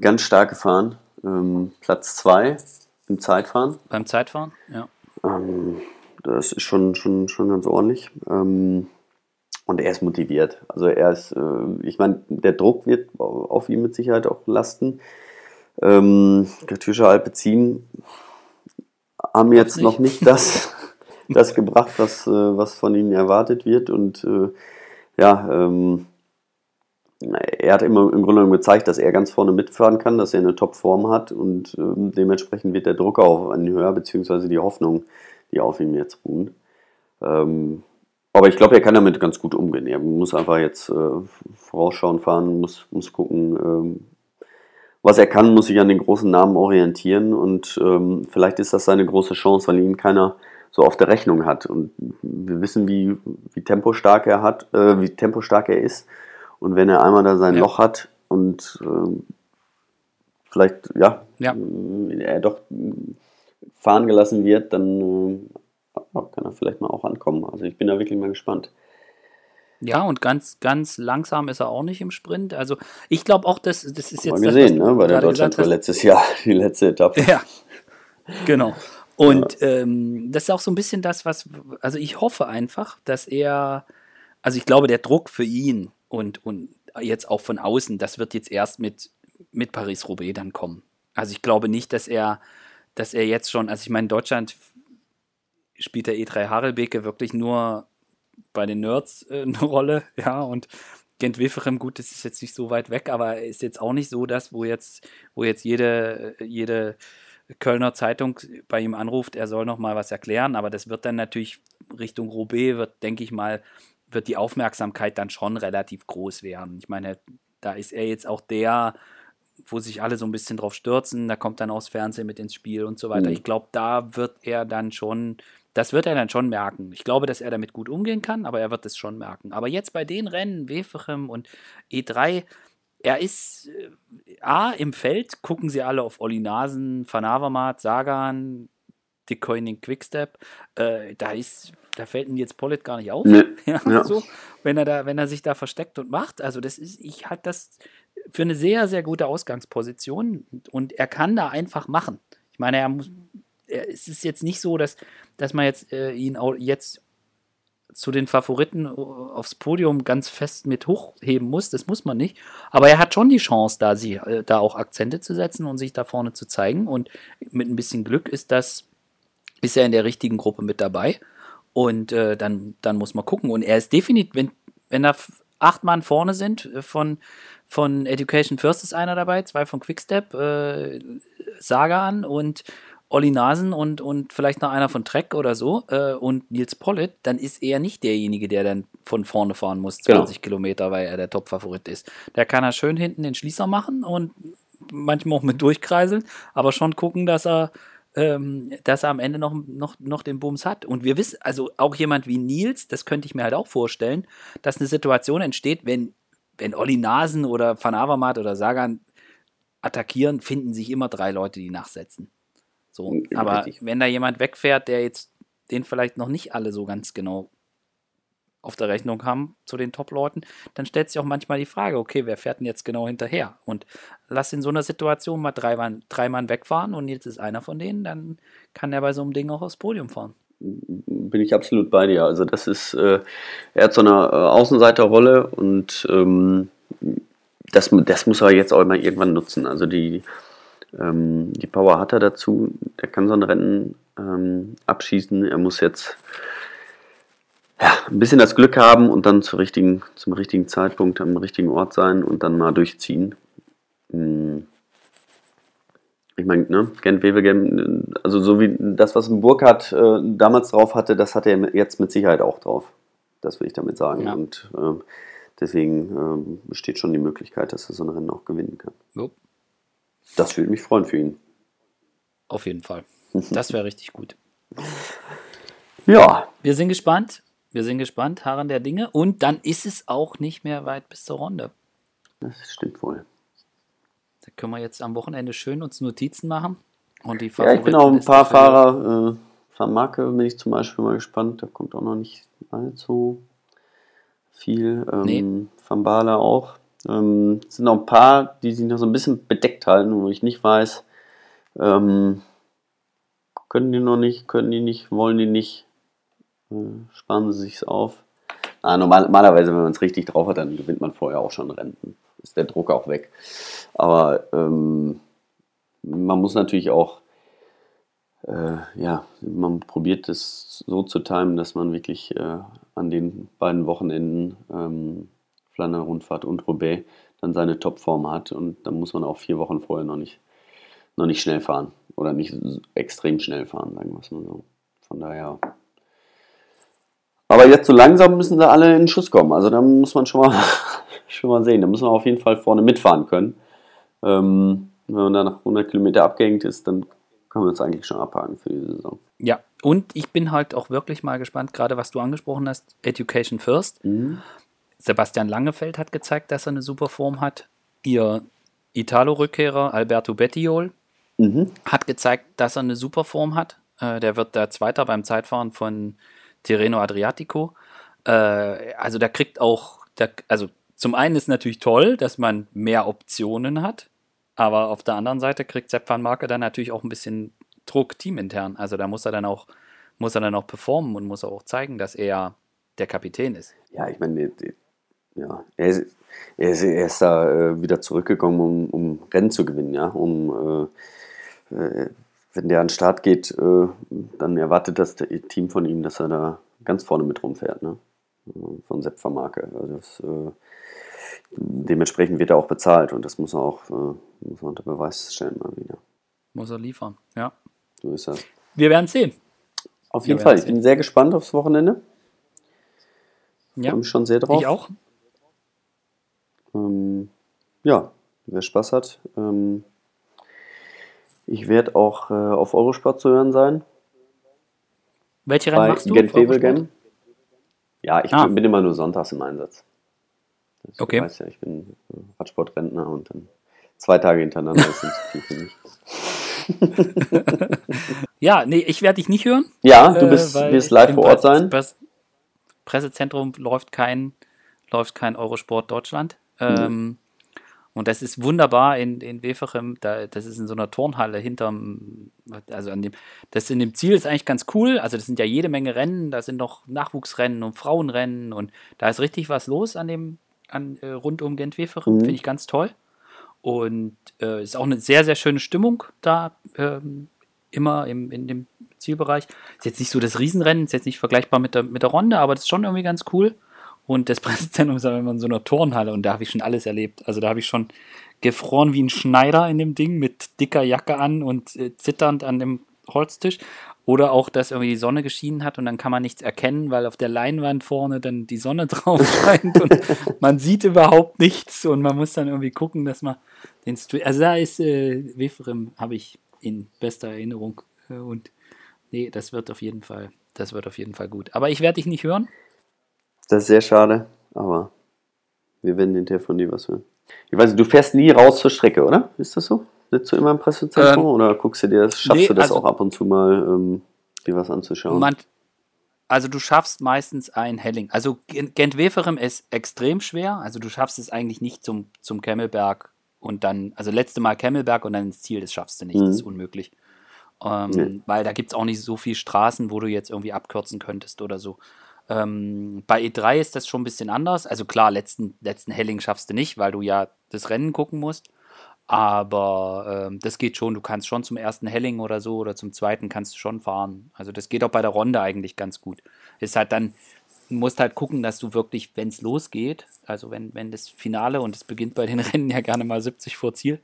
ganz stark gefahren. Ähm, Platz 2 im Zeitfahren. Beim Zeitfahren, ja. Ähm, das ist schon, schon, schon ganz ordentlich. Ähm, und er ist motiviert. Also er ist, äh, ich meine, der Druck wird auf ihm mit Sicherheit auch lasten. Ähm, Katusha Alpecin haben jetzt nicht. noch nicht das, das gebracht, was, äh, was von ihnen erwartet wird. Und äh, ja, ähm, er hat immer im Grunde genommen gezeigt, dass er ganz vorne mitfahren kann, dass er eine Top-Form hat und ähm, dementsprechend wird der Druck auch an höher, beziehungsweise die Hoffnung, die auf ihm jetzt ruhen. Ähm, aber ich glaube, er kann damit ganz gut umgehen. Er muss einfach jetzt äh, vorausschauen fahren, muss, muss gucken, ähm, was er kann, muss sich an den großen Namen orientieren und ähm, vielleicht ist das seine große Chance, weil ihn keiner so auf der Rechnung hat. Und wir wissen, wie, wie tempostark er hat, äh, wie tempostark er ist. Und wenn er einmal da sein ja. Loch hat und äh, vielleicht, ja, ja, er doch fahren gelassen wird, dann äh, kann er vielleicht mal auch ankommen. Also ich bin da wirklich mal gespannt. Ja, und ganz, ganz langsam ist er auch nicht im Sprint. Also ich glaube auch, dass das ist jetzt. Mal gesehen, das, ne? Bei der Deutschland war letztes Jahr die letzte Etappe. Ja, genau. Und ja. ähm, das ist auch so ein bisschen das, was, also ich hoffe einfach, dass er, also ich glaube, der Druck für ihn und, und jetzt auch von außen, das wird jetzt erst mit, mit Paris-Roubaix dann kommen. Also ich glaube nicht, dass er, dass er jetzt schon, also ich meine, in Deutschland spielt der E3 Harelbeke wirklich nur bei den Nerds äh, eine Rolle, ja, und Gent Weferem, gut, das ist jetzt nicht so weit weg, aber ist jetzt auch nicht so das, wo jetzt, wo jetzt jede, jede Kölner Zeitung bei ihm anruft, er soll noch mal was erklären, aber das wird dann natürlich Richtung Roubaix, wird, denke ich mal, wird die Aufmerksamkeit dann schon relativ groß werden. Ich meine, da ist er jetzt auch der, wo sich alle so ein bisschen drauf stürzen, da kommt dann auch das Fernsehen mit ins Spiel und so weiter. Mhm. Ich glaube, da wird er dann schon, das wird er dann schon merken. Ich glaube, dass er damit gut umgehen kann, aber er wird es schon merken. Aber jetzt bei den Rennen, Weferem und E3, er ist äh, A im Feld, gucken sie alle auf Olli Nasen, Van Avermaet, Sagan, Dick Coining Quickstep. Äh, da ist da fällt ihm jetzt Pollitt gar nicht auf. Nee. Ja, ja. So, wenn er da, wenn er sich da versteckt und macht. Also das ist, ich halte das für eine sehr, sehr gute Ausgangsposition und er kann da einfach machen. Ich meine, er muss, er, es ist jetzt nicht so, dass, dass man jetzt äh, ihn auch jetzt zu den Favoriten aufs Podium ganz fest mit hochheben muss. Das muss man nicht. Aber er hat schon die Chance, da, sie, äh, da auch Akzente zu setzen und sich da vorne zu zeigen. Und mit ein bisschen Glück ist das, ist er in der richtigen Gruppe mit dabei. Und äh, dann, dann muss man gucken. Und er ist definitiv, wenn, wenn da acht Mann vorne sind, äh, von, von Education First ist einer dabei, zwei von Quickstep, äh, Sagan und Olli Nasen und, und vielleicht noch einer von Trek oder so äh, und Nils Pollitt, dann ist er nicht derjenige, der dann von vorne fahren muss, 20 genau. Kilometer, weil er der Top-Favorit ist. Der kann er schön hinten den Schließer machen und manchmal auch mit durchkreiseln, aber schon gucken, dass er ähm, dass er am Ende noch, noch, noch den Bums hat. Und wir wissen, also auch jemand wie Nils, das könnte ich mir halt auch vorstellen, dass eine Situation entsteht, wenn, wenn Olli Nasen oder Van Avermaet oder Sagan attackieren, finden sich immer drei Leute, die nachsetzen. So, aber Richtig. wenn da jemand wegfährt, der jetzt den vielleicht noch nicht alle so ganz genau auf der Rechnung haben zu den Top-Leuten, dann stellt sich auch manchmal die Frage, okay, wer fährt denn jetzt genau hinterher? Und lass in so einer Situation mal drei Mann, drei Mann wegfahren und jetzt ist einer von denen, dann kann er bei so einem Ding auch aufs Podium fahren. Bin ich absolut bei dir. Also das ist, äh, er hat so eine äh, Außenseiterrolle und ähm, das, das muss er jetzt auch mal irgendwann nutzen. Also die, ähm, die Power hat er dazu, der kann so ein Rennen ähm, abschießen. Er muss jetzt ja, ein bisschen das Glück haben und dann zur richtigen, zum richtigen Zeitpunkt am richtigen Ort sein und dann mal durchziehen. Hm. Ich meine, ne, Gent Wevelgem, also so wie das, was Burkhardt äh, damals drauf hatte, das hat er jetzt mit Sicherheit auch drauf. Das will ich damit sagen. Ja. Und äh, deswegen äh, besteht schon die Möglichkeit, dass er so ein Rennen auch gewinnen kann. Jo. Das würde mich freuen für ihn. Auf jeden Fall. Das wäre richtig gut. Ja. Wir sind gespannt. Wir sind gespannt, Harren der Dinge. Und dann ist es auch nicht mehr weit bis zur Runde. Das stimmt wohl. Da können wir jetzt am Wochenende schön uns Notizen machen. Und die ja, ich bin auch ein paar Fahrer. Äh, Van Marke bin ich zum Beispiel mal gespannt. Da kommt auch noch nicht allzu viel. Ähm, nee. Van Bala auch. Ähm, es sind noch ein paar, die sich noch so ein bisschen bedeckt halten, wo ich nicht weiß, ähm, können die noch nicht, können die nicht, wollen die nicht, sparen sie sich's auf. Ah, normal, normalerweise, wenn man es richtig drauf hat, dann gewinnt man vorher auch schon Renten. Ist der Druck auch weg. Aber ähm, man muss natürlich auch, äh, ja, man probiert es so zu timen, dass man wirklich äh, an den beiden Wochenenden ähm, Flandern-Rundfahrt und Roubaix dann seine Topform hat. Und dann muss man auch vier Wochen vorher noch nicht, noch nicht schnell fahren. Oder nicht extrem schnell fahren, sagen wir es mal so. Von daher. Aber jetzt so langsam müssen sie alle in den Schuss kommen. Also da muss man schon mal, schon mal sehen. Da muss man auf jeden Fall vorne mitfahren können. Ähm, wenn man dann nach 100 Kilometer abgehängt ist, dann können wir uns eigentlich schon abhaken für die Saison. Ja, und ich bin halt auch wirklich mal gespannt, gerade was du angesprochen hast, Education First. Mhm. Sebastian Langefeld hat gezeigt, dass er eine super Form hat. Ihr Italo-Rückkehrer Alberto Bettiol mhm. hat gezeigt, dass er eine super Form hat. Äh, der wird der Zweiter beim Zeitfahren von Tirreno Adriatico. Äh, also der kriegt auch, der, also zum einen ist natürlich toll, dass man mehr Optionen hat, aber auf der anderen Seite kriegt Sepp van Marke dann natürlich auch ein bisschen Druck teamintern. Also da muss er dann auch, muss er dann auch performen und muss auch zeigen, dass er der Kapitän ist. Ja, ich meine, ja, er ist, er er ist da äh, wieder zurückgekommen, um, um Rennen zu gewinnen, ja, um äh, äh, wenn der an den Start geht, äh, dann erwartet das Team von ihm, dass er da ganz vorne mit rumfährt, ne? Von Sepp Vermarke. Also das, äh, dementsprechend wird er auch bezahlt und das muss er auch äh, muss er unter Beweis stellen mal wieder. Muss er liefern, ja. So ist das. Wir werden sehen. Auf jeden Fall. Ich bin sehr gespannt aufs Wochenende. Ja. Freue mich schon sehr drauf. Ich auch. Ähm, ja, wer Spaß hat. Ähm, ich werde auch äh, auf Eurosport zu hören sein. Welche Rennen machst du? Gent Ja, ich ah. bin immer nur sonntags im Einsatz. Das okay. Weißt ja, ich bin Radsportrentner und dann zwei Tage hintereinander ist nicht zu viel für mich. ja, nee, ich werde dich nicht hören. Ja, du bist, äh, wirst live vor Ort sein. Presse Pressezentrum läuft kein, läuft kein Eurosport Deutschland. Mhm. Und das ist wunderbar in, in Weferem, da, das ist in so einer Turnhalle hinterm, also an dem, das in dem Ziel ist eigentlich ganz cool. Also das sind ja jede Menge Rennen, da sind noch Nachwuchsrennen und Frauenrennen und da ist richtig was los an dem, an, äh, rund um Gent-Weferem, mhm. finde ich ganz toll. Und äh, ist auch eine sehr, sehr schöne Stimmung da, ähm, immer im, in dem Zielbereich. Ist jetzt nicht so das Riesenrennen, ist jetzt nicht vergleichbar mit der, mit der Runde, aber das ist schon irgendwie ganz cool. Und das Pressezentrum ist aber immer in so einer Turnhalle und da habe ich schon alles erlebt. Also da habe ich schon gefroren wie ein Schneider in dem Ding mit dicker Jacke an und äh, zitternd an dem Holztisch. Oder auch, dass irgendwie die Sonne geschienen hat und dann kann man nichts erkennen, weil auf der Leinwand vorne dann die Sonne drauf scheint und man sieht überhaupt nichts und man muss dann irgendwie gucken, dass man den Stream. Also da ist äh, Weferim, habe ich in bester Erinnerung Und nee, das wird auf jeden Fall, das wird auf jeden Fall gut. Aber ich werde dich nicht hören. Das ist sehr schade, aber wir werden hinterher von dir was hören. Ich weiß nicht, du fährst nie raus zur Strecke, oder? Ist das so? Sitzt du immer im Pressezentrum ähm, oder guckst du dir das, schaffst nee, du das also, auch ab und zu mal, ähm, dir was anzuschauen? Man, also du schaffst meistens ein Helling. Also Gent-Weferem ist extrem schwer. Also du schaffst es eigentlich nicht zum, zum Kemmelberg und dann, also letzte Mal Kemmelberg und dann ins Ziel, das schaffst du nicht, mhm. das ist unmöglich. Ähm, nee. Weil da gibt es auch nicht so viele Straßen, wo du jetzt irgendwie abkürzen könntest oder so. Ähm, bei E3 ist das schon ein bisschen anders. Also klar, letzten, letzten Helling schaffst du nicht, weil du ja das Rennen gucken musst. Aber ähm, das geht schon. Du kannst schon zum ersten Helling oder so oder zum zweiten kannst du schon fahren. Also das geht auch bei der Ronde eigentlich ganz gut. Ist halt dann, du musst halt gucken, dass du wirklich, wenn es losgeht, also wenn, wenn das Finale und es beginnt bei den Rennen ja gerne mal 70 vor Ziel,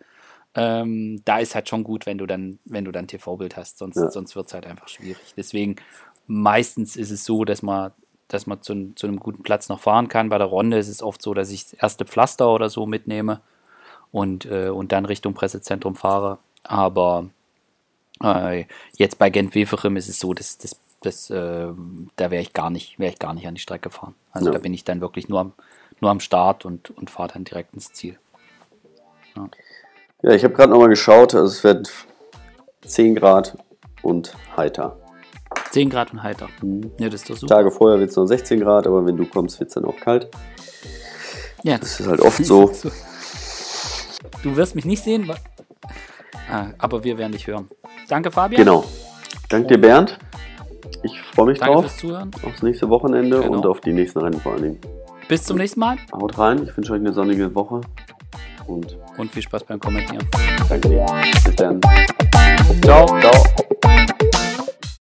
ähm, da ist halt schon gut, wenn du dann, wenn du dann TV-Bild hast, sonst, ja. sonst wird es halt einfach schwierig. Deswegen meistens ist es so, dass man, dass man zu, zu einem guten Platz noch fahren kann. Bei der Ronde ist es oft so, dass ich das erste Pflaster oder so mitnehme und, äh, und dann Richtung Pressezentrum fahre. Aber äh, jetzt bei Gent Weferim ist es so, dass, dass, dass äh, da wäre ich gar nicht, wäre ich gar nicht an die Strecke fahren. Also ja. da bin ich dann wirklich nur am, nur am Start und, und fahre dann direkt ins Ziel. Ja, ja ich habe gerade nochmal geschaut, also es wird 10 Grad und heiter. 10 Grad und heiter. Mhm. Ja, das ist doch super. Tage vorher wird es noch 16 Grad, aber wenn du kommst, wird es dann auch kalt. Ja. Das ist halt oft so. Du wirst mich nicht sehen, ah, aber wir werden dich hören. Danke, Fabian. Genau. Danke dir, Bernd. Ich freue mich Danke drauf. Fürs Zuhören. Aufs nächste Wochenende genau. und auf die nächsten Rennen vor allen Dingen. Bis zum nächsten Mal. Haut rein. Ich wünsche euch eine sonnige Woche. Und, und viel Spaß beim Kommentieren. Danke dir. Bis dann. Ciao. Ciao.